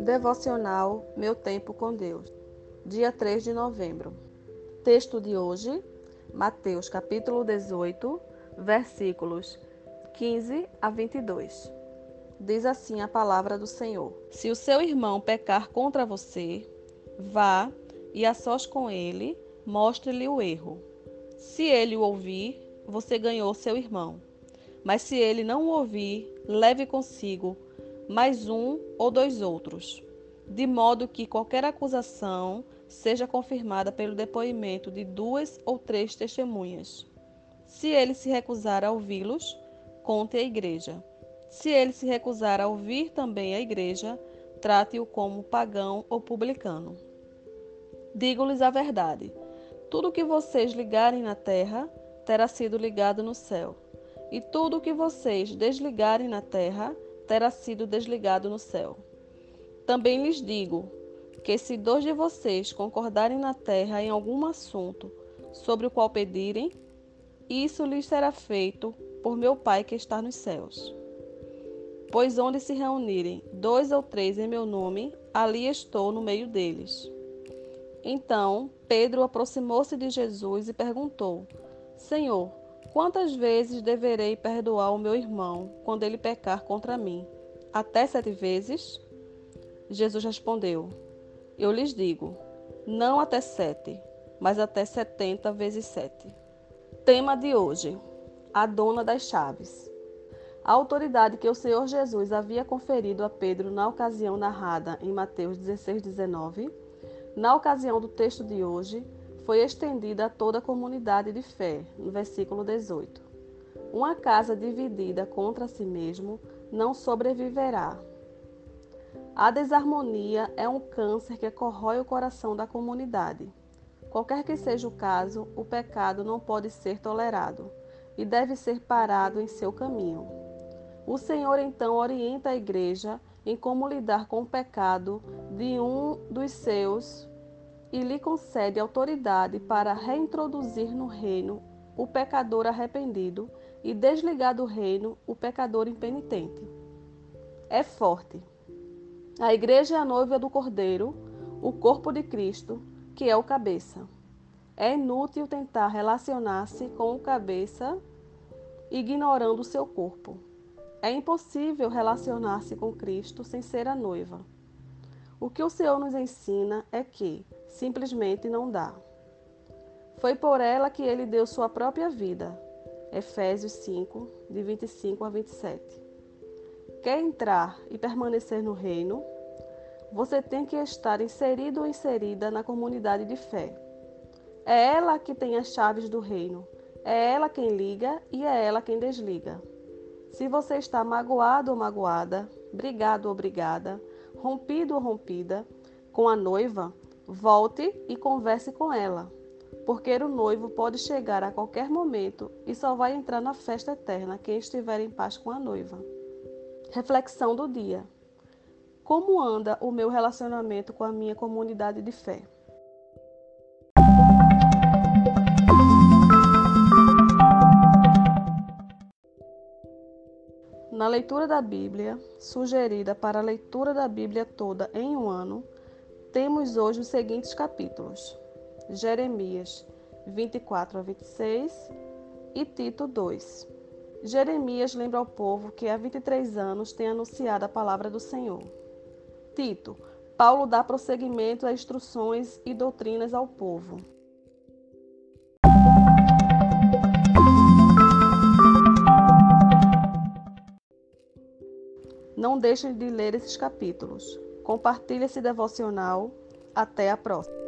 Devocional Meu Tempo com Deus, dia 3 de novembro. Texto de hoje, Mateus capítulo 18, versículos 15 a 22. Diz assim a palavra do Senhor: Se o seu irmão pecar contra você, vá e a sós com ele, mostre-lhe o erro. Se ele o ouvir, você ganhou seu irmão. Mas se ele não o ouvir, leve consigo mais um ou dois outros, de modo que qualquer acusação seja confirmada pelo depoimento de duas ou três testemunhas. Se ele se recusar a ouvi-los, conte à igreja. Se ele se recusar a ouvir também a igreja, trate-o como pagão ou publicano. Digo-lhes a verdade: tudo o que vocês ligarem na terra terá sido ligado no céu, e tudo o que vocês desligarem na terra terá sido desligado no céu. Também lhes digo que se dois de vocês concordarem na terra em algum assunto sobre o qual pedirem, isso lhes será feito por meu Pai que está nos céus. Pois onde se reunirem dois ou três em meu nome, ali estou no meio deles. Então Pedro aproximou-se de Jesus e perguntou: Senhor, Quantas vezes deverei perdoar o meu irmão quando ele pecar contra mim? Até sete vezes? Jesus respondeu: Eu lhes digo, não até sete, mas até setenta vezes sete. Tema de hoje: A dona das chaves. A autoridade que o Senhor Jesus havia conferido a Pedro na ocasião narrada em Mateus 16, 19, na ocasião do texto de hoje, foi estendida a toda a comunidade de fé, no versículo 18. Uma casa dividida contra si mesmo não sobreviverá. A desarmonia é um câncer que corrói o coração da comunidade. Qualquer que seja o caso, o pecado não pode ser tolerado e deve ser parado em seu caminho. O Senhor então orienta a igreja em como lidar com o pecado de um dos seus e lhe concede autoridade para reintroduzir no reino o pecador arrependido e desligar do reino o pecador impenitente. É forte. A igreja é a noiva do Cordeiro, o corpo de Cristo, que é o cabeça. É inútil tentar relacionar-se com o cabeça ignorando o seu corpo. É impossível relacionar-se com Cristo sem ser a noiva. O que o Senhor nos ensina é que simplesmente não dá. Foi por ela que ele deu sua própria vida. Efésios 5, de 25 a 27. Quer entrar e permanecer no reino? Você tem que estar inserido ou inserida na comunidade de fé. É ela que tem as chaves do reino. É ela quem liga e é ela quem desliga. Se você está magoado ou magoada, brigado ou brigada, rompido ou rompida com a noiva, Volte e converse com ela, porque o noivo pode chegar a qualquer momento e só vai entrar na festa eterna quem estiver em paz com a noiva. Reflexão do dia: Como anda o meu relacionamento com a minha comunidade de fé? Na leitura da Bíblia, sugerida para a leitura da Bíblia toda em um ano, temos hoje os seguintes capítulos: Jeremias 24 a 26 e Tito 2. Jeremias lembra ao povo que há 23 anos tem anunciado a palavra do Senhor. Tito, Paulo dá prosseguimento a instruções e doutrinas ao povo. Não deixem de ler esses capítulos. Compartilhe esse devocional. Até a próxima.